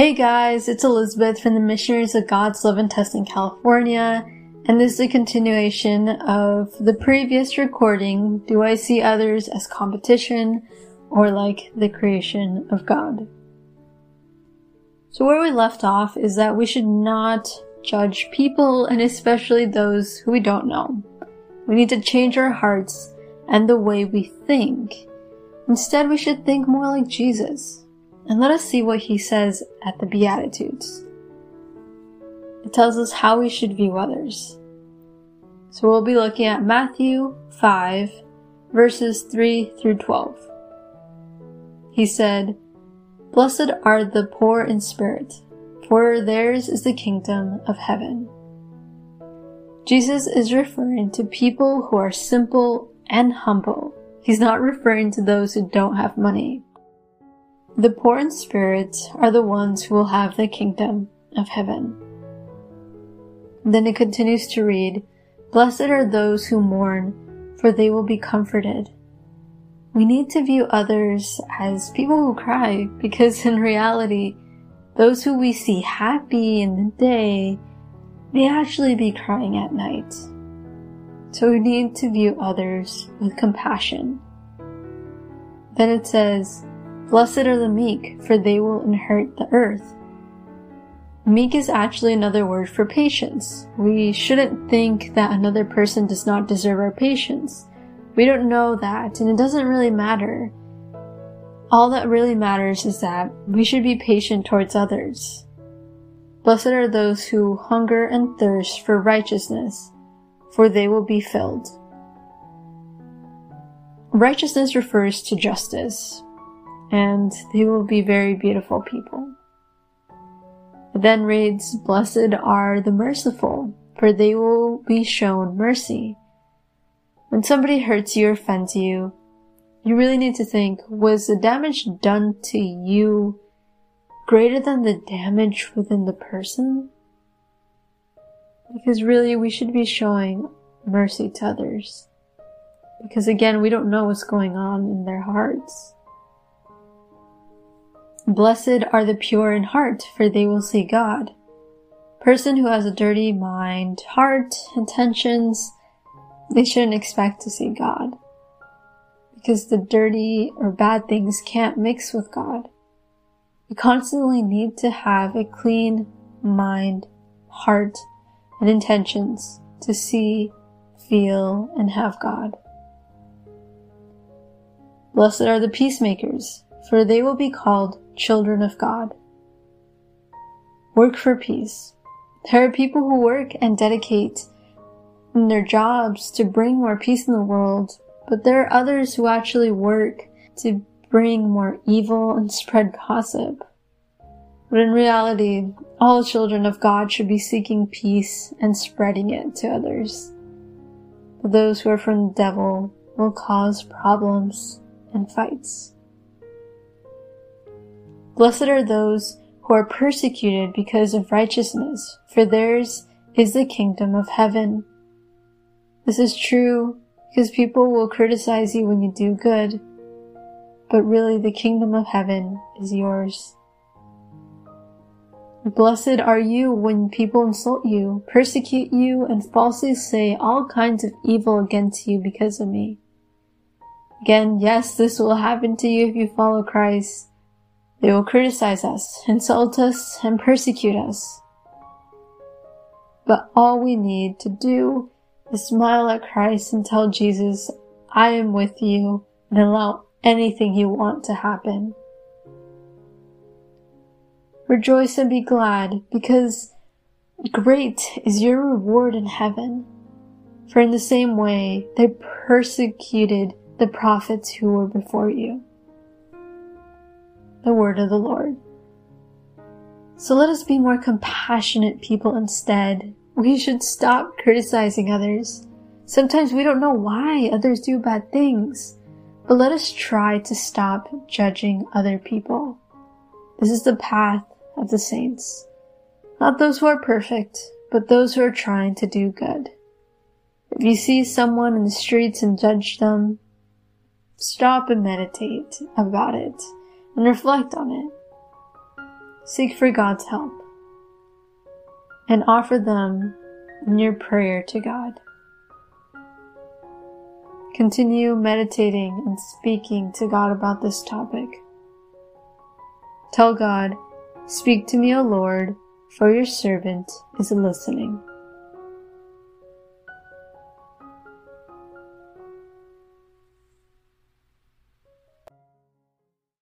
Hey guys, it's Elizabeth from the Missionaries of God's Love and Test in California, and this is a continuation of the previous recording Do I See Others as Competition or like the creation of God? So, where we left off is that we should not judge people and especially those who we don't know. We need to change our hearts and the way we think. Instead, we should think more like Jesus and let us see what he says at the Beatitudes. It tells us how we should view others. So we'll be looking at Matthew 5, verses 3 through 12. He said, Blessed are the poor in spirit, for theirs is the kingdom of heaven. Jesus is referring to people who are simple and humble. He's not referring to those who don't have money. The poor in spirit are the ones who will have the kingdom of heaven. Then it continues to read, Blessed are those who mourn, for they will be comforted. We need to view others as people who cry because in reality, those who we see happy in the day may actually be crying at night. So we need to view others with compassion. Then it says, Blessed are the meek, for they will inherit the earth. Meek is actually another word for patience. We shouldn't think that another person does not deserve our patience. We don't know that, and it doesn't really matter. All that really matters is that we should be patient towards others. Blessed are those who hunger and thirst for righteousness, for they will be filled. Righteousness refers to justice and they will be very beautiful people. It then reads, Blessed are the merciful, for they will be shown mercy. When somebody hurts you or offends you, you really need to think, was the damage done to you greater than the damage within the person? Because really, we should be showing mercy to others. Because again, we don't know what's going on in their hearts. Blessed are the pure in heart, for they will see God. Person who has a dirty mind, heart, intentions, they shouldn't expect to see God. Because the dirty or bad things can't mix with God. We constantly need to have a clean mind, heart, and intentions to see, feel, and have God. Blessed are the peacemakers, for they will be called children of God. Work for peace. There are people who work and dedicate in their jobs to bring more peace in the world, but there are others who actually work to bring more evil and spread gossip. But in reality, all children of God should be seeking peace and spreading it to others. But those who are from the devil will cause problems and fights. Blessed are those who are persecuted because of righteousness, for theirs is the kingdom of heaven. This is true because people will criticize you when you do good, but really the kingdom of heaven is yours. Blessed are you when people insult you, persecute you, and falsely say all kinds of evil against you because of me. Again, yes, this will happen to you if you follow Christ. They will criticize us, insult us, and persecute us. But all we need to do is smile at Christ and tell Jesus, I am with you, and allow anything you want to happen. Rejoice and be glad, because great is your reward in heaven. For in the same way they persecuted the prophets who were before you the word of the Lord. So let us be more compassionate people instead. We should stop criticizing others. Sometimes we don't know why others do bad things, but let us try to stop judging other people. This is the path of the saints. Not those who are perfect, but those who are trying to do good. If you see someone in the streets and judge them, stop and meditate about it and reflect on it. seek for God's help and offer them in your prayer to God. Continue meditating and speaking to God about this topic. Tell God, Speak to me, O Lord, for your servant is listening.